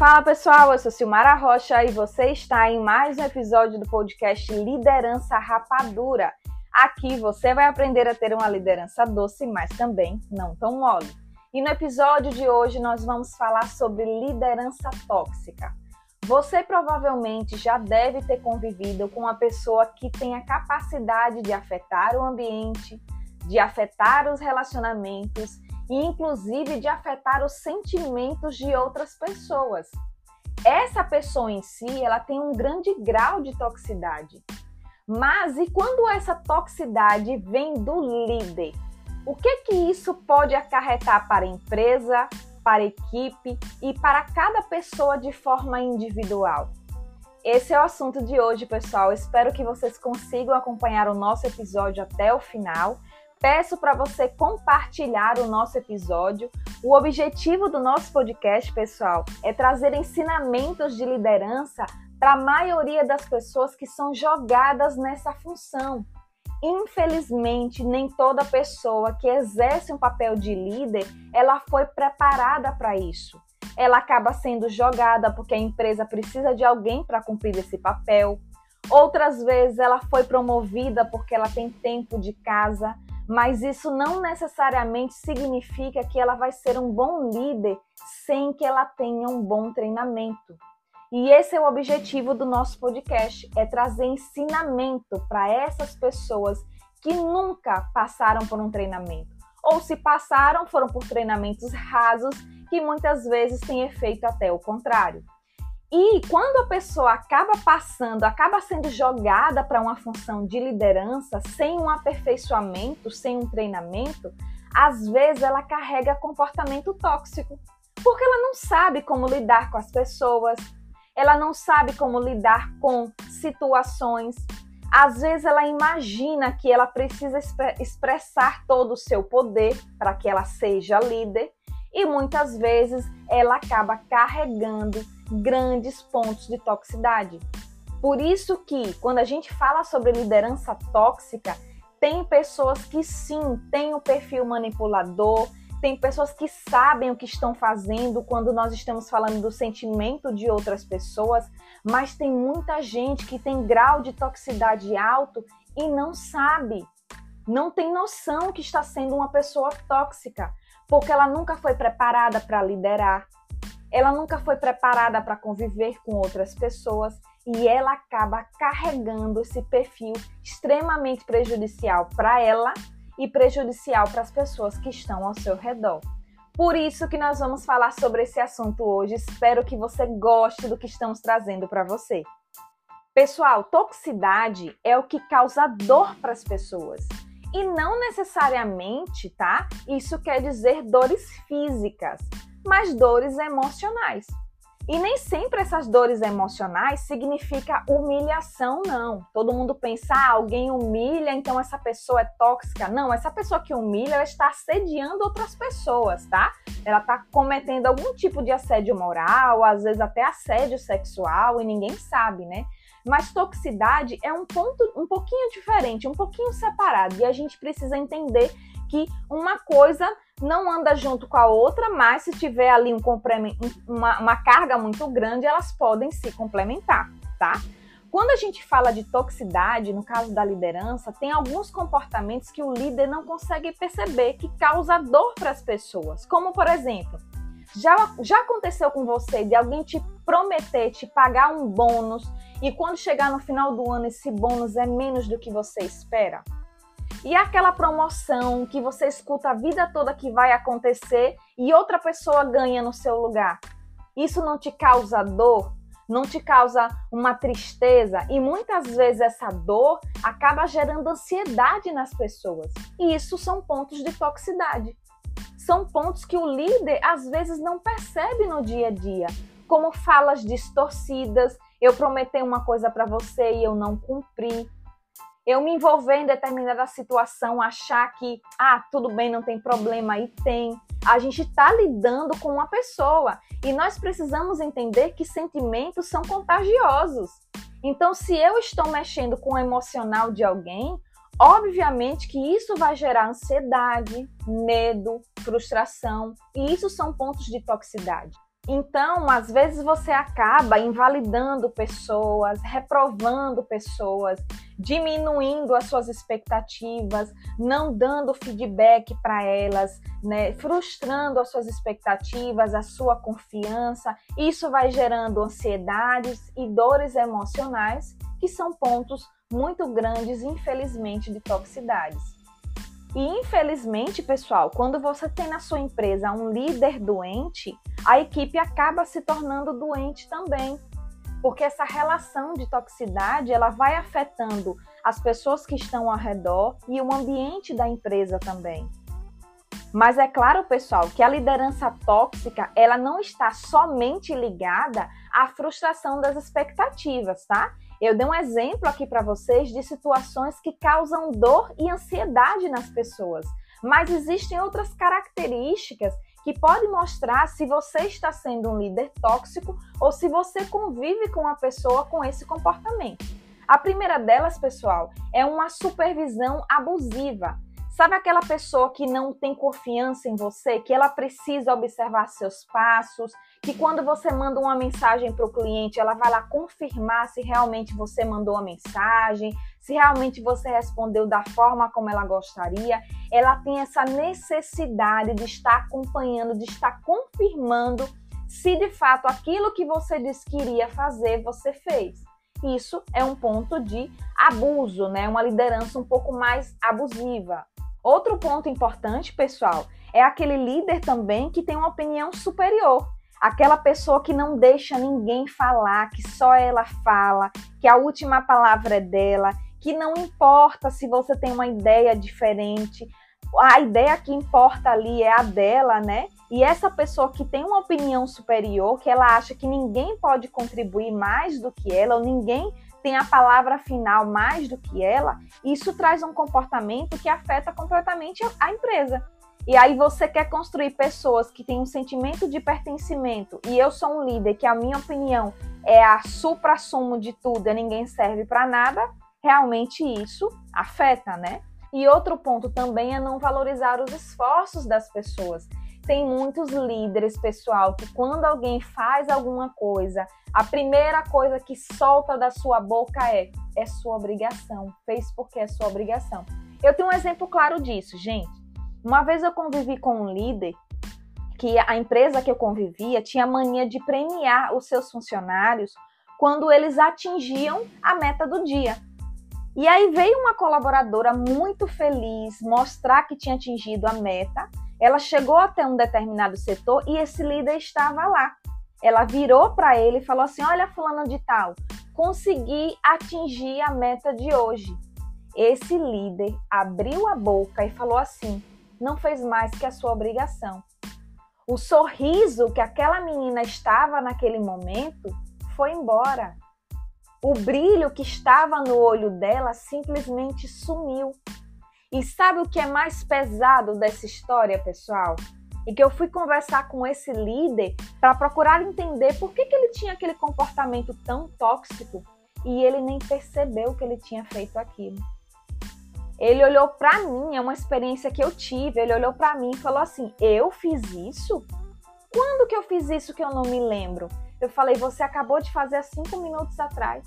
Fala pessoal, eu sou Silmara Rocha e você está em mais um episódio do podcast Liderança Rapadura. Aqui você vai aprender a ter uma liderança doce, mas também não tão mole. E no episódio de hoje nós vamos falar sobre liderança tóxica. Você provavelmente já deve ter convivido com uma pessoa que tem a capacidade de afetar o ambiente, de afetar os relacionamentos e inclusive de afetar os sentimentos de outras pessoas. Essa pessoa em si, ela tem um grande grau de toxicidade. Mas e quando essa toxicidade vem do líder? O que que isso pode acarretar para a empresa, para a equipe e para cada pessoa de forma individual? Esse é o assunto de hoje, pessoal. Espero que vocês consigam acompanhar o nosso episódio até o final Peço para você compartilhar o nosso episódio. O objetivo do nosso podcast, pessoal, é trazer ensinamentos de liderança para a maioria das pessoas que são jogadas nessa função. Infelizmente, nem toda pessoa que exerce um papel de líder, ela foi preparada para isso. Ela acaba sendo jogada porque a empresa precisa de alguém para cumprir esse papel. Outras vezes ela foi promovida porque ela tem tempo de casa mas isso não necessariamente significa que ela vai ser um bom líder sem que ela tenha um bom treinamento. E esse é o objetivo do nosso podcast, é trazer ensinamento para essas pessoas que nunca passaram por um treinamento, ou se passaram, foram por treinamentos rasos que muitas vezes têm efeito até o contrário. E quando a pessoa acaba passando, acaba sendo jogada para uma função de liderança sem um aperfeiçoamento, sem um treinamento, às vezes ela carrega comportamento tóxico, porque ela não sabe como lidar com as pessoas, ela não sabe como lidar com situações. Às vezes ela imagina que ela precisa expressar todo o seu poder para que ela seja líder, e muitas vezes ela acaba carregando grandes pontos de toxicidade. Por isso que quando a gente fala sobre liderança tóxica, tem pessoas que sim têm o perfil manipulador, tem pessoas que sabem o que estão fazendo quando nós estamos falando do sentimento de outras pessoas, mas tem muita gente que tem grau de toxicidade alto e não sabe, não tem noção que está sendo uma pessoa tóxica, porque ela nunca foi preparada para liderar, ela nunca foi preparada para conviver com outras pessoas e ela acaba carregando esse perfil extremamente prejudicial para ela e prejudicial para as pessoas que estão ao seu redor. Por isso que nós vamos falar sobre esse assunto hoje. Espero que você goste do que estamos trazendo para você. Pessoal, toxicidade é o que causa dor para as pessoas. E não necessariamente, tá? Isso quer dizer dores físicas mas dores emocionais. E nem sempre essas dores emocionais significa humilhação, não. Todo mundo pensa, ah, alguém humilha, então essa pessoa é tóxica. Não, essa pessoa que humilha, ela está assediando outras pessoas, tá? Ela está cometendo algum tipo de assédio moral, às vezes até assédio sexual, e ninguém sabe, né? Mas toxicidade é um ponto um pouquinho diferente, um pouquinho separado, e a gente precisa entender que uma coisa não anda junto com a outra, mas se tiver ali um uma, uma carga muito grande, elas podem se complementar, tá? Quando a gente fala de toxicidade, no caso da liderança, tem alguns comportamentos que o líder não consegue perceber que causa dor para as pessoas. Como, por exemplo, já, já aconteceu com você de alguém te prometer te pagar um bônus e quando chegar no final do ano esse bônus é menos do que você espera? E aquela promoção que você escuta a vida toda que vai acontecer e outra pessoa ganha no seu lugar. Isso não te causa dor? Não te causa uma tristeza? E muitas vezes essa dor acaba gerando ansiedade nas pessoas. E isso são pontos de toxicidade. São pontos que o líder às vezes não percebe no dia a dia, como falas distorcidas, eu prometi uma coisa para você e eu não cumpri eu me envolver em determinada situação, achar que, ah, tudo bem, não tem problema, e tem. A gente está lidando com uma pessoa e nós precisamos entender que sentimentos são contagiosos. Então, se eu estou mexendo com o emocional de alguém, obviamente que isso vai gerar ansiedade, medo, frustração, e isso são pontos de toxicidade. Então, às vezes você acaba invalidando pessoas, reprovando pessoas, diminuindo as suas expectativas, não dando feedback para elas, né, frustrando as suas expectativas, a sua confiança. Isso vai gerando ansiedades e dores emocionais, que são pontos muito grandes, infelizmente, de toxicidades. E infelizmente, pessoal, quando você tem na sua empresa um líder doente, a equipe acaba se tornando doente também. Porque essa relação de toxicidade, ela vai afetando as pessoas que estão ao redor e o ambiente da empresa também. Mas é claro, pessoal, que a liderança tóxica, ela não está somente ligada à frustração das expectativas, tá? Eu dei um exemplo aqui para vocês de situações que causam dor e ansiedade nas pessoas, mas existem outras características que podem mostrar se você está sendo um líder tóxico ou se você convive com uma pessoa com esse comportamento. A primeira delas, pessoal, é uma supervisão abusiva. Sabe aquela pessoa que não tem confiança em você, que ela precisa observar seus passos, que quando você manda uma mensagem para o cliente, ela vai lá confirmar se realmente você mandou a mensagem, se realmente você respondeu da forma como ela gostaria. Ela tem essa necessidade de estar acompanhando, de estar confirmando se de fato aquilo que você disse que iria fazer, você fez. Isso é um ponto de abuso, né? Uma liderança um pouco mais abusiva. Outro ponto importante, pessoal, é aquele líder também que tem uma opinião superior. Aquela pessoa que não deixa ninguém falar, que só ela fala, que a última palavra é dela, que não importa se você tem uma ideia diferente, a ideia que importa ali é a dela, né? E essa pessoa que tem uma opinião superior, que ela acha que ninguém pode contribuir mais do que ela, ou ninguém tem a palavra final mais do que ela, isso traz um comportamento que afeta completamente a empresa. E aí você quer construir pessoas que têm um sentimento de pertencimento, e eu sou um líder que a minha opinião é a supra-sumo de tudo, e ninguém serve para nada, realmente isso afeta, né? E outro ponto também é não valorizar os esforços das pessoas. Tem muitos líderes, pessoal, que quando alguém faz alguma coisa, a primeira coisa que solta da sua boca é: é sua obrigação. Fez porque é sua obrigação. Eu tenho um exemplo claro disso, gente. Uma vez eu convivi com um líder que a empresa que eu convivia tinha mania de premiar os seus funcionários quando eles atingiam a meta do dia. E aí veio uma colaboradora muito feliz mostrar que tinha atingido a meta. Ela chegou até um determinado setor e esse líder estava lá. Ela virou para ele e falou assim: Olha, fulano de tal, consegui atingir a meta de hoje. Esse líder abriu a boca e falou assim: Não fez mais que a sua obrigação. O sorriso que aquela menina estava naquele momento foi embora. O brilho que estava no olho dela simplesmente sumiu. E sabe o que é mais pesado dessa história, pessoal? E que eu fui conversar com esse líder para procurar entender por que, que ele tinha aquele comportamento tão tóxico e ele nem percebeu que ele tinha feito aquilo. Ele olhou para mim, é uma experiência que eu tive. Ele olhou para mim e falou assim: Eu fiz isso? Quando que eu fiz isso que eu não me lembro? Eu falei, você acabou de fazer há cinco minutos atrás.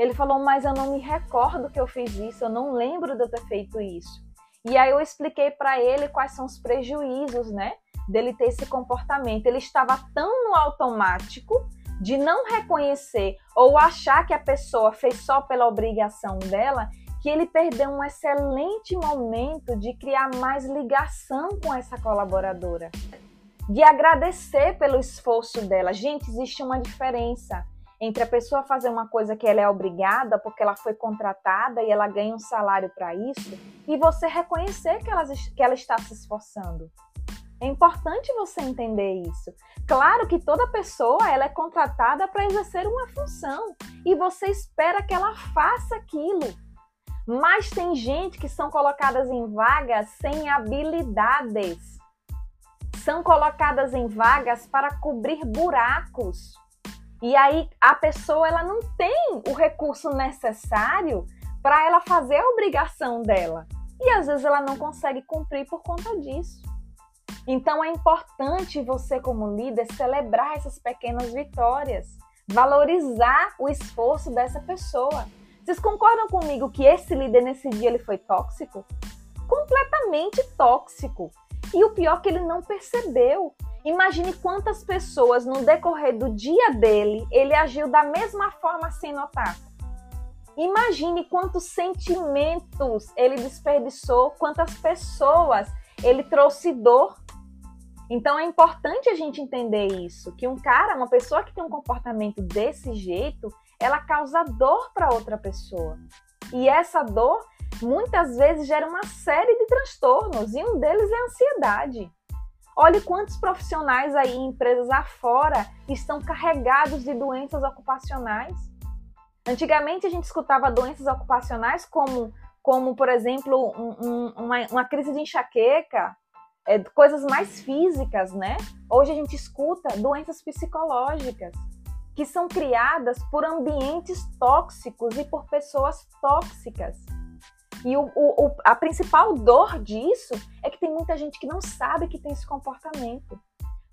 Ele falou, mas eu não me recordo que eu fiz isso, eu não lembro de eu ter feito isso. E aí eu expliquei para ele quais são os prejuízos, né, dele ter esse comportamento. Ele estava tão no automático de não reconhecer ou achar que a pessoa fez só pela obrigação dela, que ele perdeu um excelente momento de criar mais ligação com essa colaboradora de agradecer pelo esforço dela. Gente, existe uma diferença entre a pessoa fazer uma coisa que ela é obrigada porque ela foi contratada e ela ganha um salário para isso e você reconhecer que ela, que ela está se esforçando. É importante você entender isso. Claro que toda pessoa ela é contratada para exercer uma função e você espera que ela faça aquilo. Mas tem gente que são colocadas em vagas sem habilidades são colocadas em vagas para cobrir buracos. E aí a pessoa ela não tem o recurso necessário para ela fazer a obrigação dela. E às vezes ela não consegue cumprir por conta disso. Então é importante você, como líder, celebrar essas pequenas vitórias, valorizar o esforço dessa pessoa. Vocês concordam comigo que esse líder nesse dia ele foi tóxico? Completamente tóxico. E o pior é que ele não percebeu. Imagine quantas pessoas no decorrer do dia dele ele agiu da mesma forma sem notar. Imagine quantos sentimentos ele desperdiçou, quantas pessoas ele trouxe dor. Então é importante a gente entender isso, que um cara, uma pessoa que tem um comportamento desse jeito, ela causa dor para outra pessoa. E essa dor muitas vezes gera uma série de transtornos, e um deles é a ansiedade. Olhe quantos profissionais aí em empresas afora estão carregados de doenças ocupacionais. Antigamente a gente escutava doenças ocupacionais como, como por exemplo, um, um, uma, uma, crise de enxaqueca, é, coisas mais físicas, né? Hoje a gente escuta doenças psicológicas que são criadas por ambientes tóxicos e por pessoas tóxicas. E o, o, a principal dor disso é que tem muita gente que não sabe que tem esse comportamento.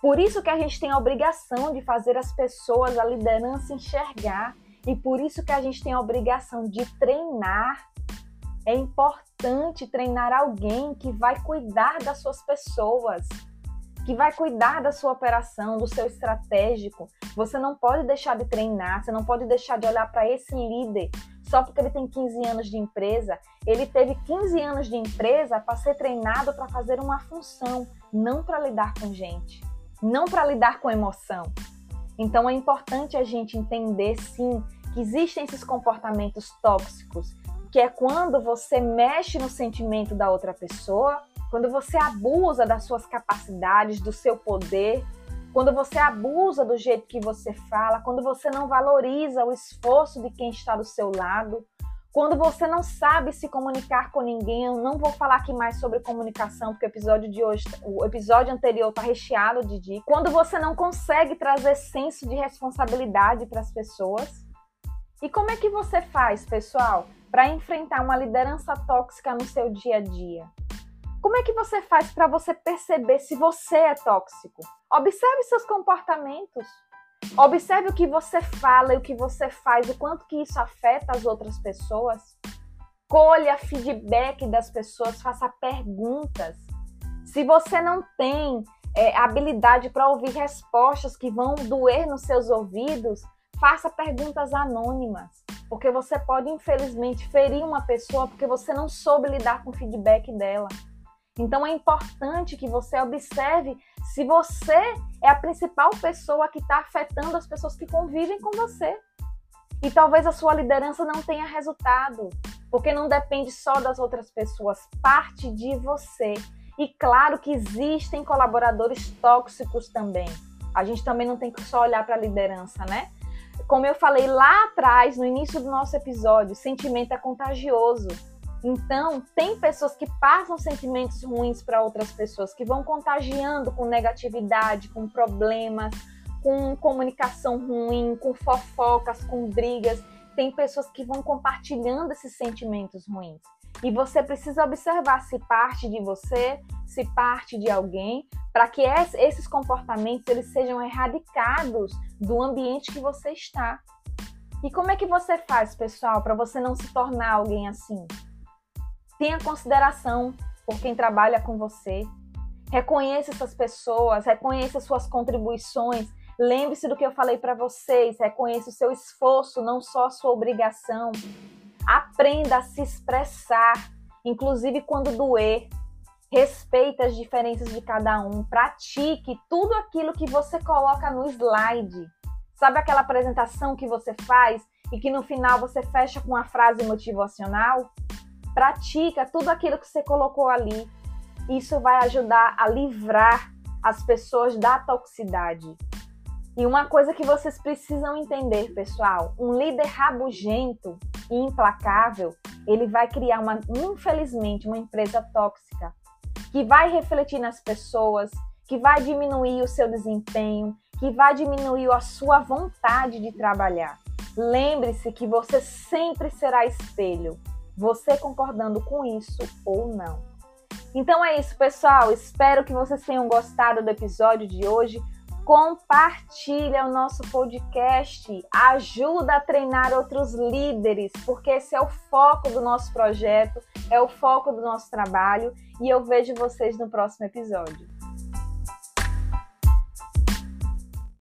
Por isso que a gente tem a obrigação de fazer as pessoas, a liderança enxergar. E por isso que a gente tem a obrigação de treinar. É importante treinar alguém que vai cuidar das suas pessoas, que vai cuidar da sua operação, do seu estratégico. Você não pode deixar de treinar, você não pode deixar de olhar para esse líder só porque ele tem 15 anos de empresa, ele teve 15 anos de empresa para ser treinado para fazer uma função, não para lidar com gente, não para lidar com emoção. Então é importante a gente entender sim que existem esses comportamentos tóxicos, que é quando você mexe no sentimento da outra pessoa, quando você abusa das suas capacidades, do seu poder, quando você abusa do jeito que você fala, quando você não valoriza o esforço de quem está do seu lado, quando você não sabe se comunicar com ninguém, eu não vou falar aqui mais sobre comunicação, porque o episódio de hoje, o episódio anterior está recheado de dicas. Quando você não consegue trazer senso de responsabilidade para as pessoas. E como é que você faz, pessoal, para enfrentar uma liderança tóxica no seu dia a dia? Como é que você faz para você perceber se você é tóxico? Observe seus comportamentos. Observe o que você fala e o que você faz, o quanto que isso afeta as outras pessoas. Colha feedback das pessoas, faça perguntas. Se você não tem é, habilidade para ouvir respostas que vão doer nos seus ouvidos, faça perguntas anônimas, porque você pode infelizmente ferir uma pessoa porque você não soube lidar com o feedback dela. Então é importante que você observe se você é a principal pessoa que está afetando as pessoas que convivem com você. E talvez a sua liderança não tenha resultado, porque não depende só das outras pessoas, parte de você. E claro que existem colaboradores tóxicos também. A gente também não tem que só olhar para a liderança, né? Como eu falei lá atrás, no início do nosso episódio, sentimento é contagioso. Então, tem pessoas que passam sentimentos ruins para outras pessoas, que vão contagiando com negatividade, com problemas, com comunicação ruim, com fofocas, com brigas. Tem pessoas que vão compartilhando esses sentimentos ruins. E você precisa observar se parte de você, se parte de alguém, para que esses comportamentos eles sejam erradicados do ambiente que você está. E como é que você faz, pessoal, para você não se tornar alguém assim? Tenha consideração por quem trabalha com você. Reconheça essas pessoas, reconheça suas contribuições. Lembre-se do que eu falei para vocês, reconheça o seu esforço, não só a sua obrigação. Aprenda a se expressar, inclusive quando doer. Respeite as diferenças de cada um. Pratique tudo aquilo que você coloca no slide. Sabe aquela apresentação que você faz e que no final você fecha com uma frase motivacional? Pratica tudo aquilo que você colocou ali. Isso vai ajudar a livrar as pessoas da toxicidade. E uma coisa que vocês precisam entender, pessoal, um líder rabugento e implacável, ele vai criar uma, infelizmente, uma empresa tóxica que vai refletir nas pessoas, que vai diminuir o seu desempenho, que vai diminuir a sua vontade de trabalhar. Lembre-se que você sempre será espelho você concordando com isso ou não. Então é isso, pessoal. Espero que vocês tenham gostado do episódio de hoje. Compartilha o nosso podcast, ajuda a treinar outros líderes, porque esse é o foco do nosso projeto, é o foco do nosso trabalho e eu vejo vocês no próximo episódio.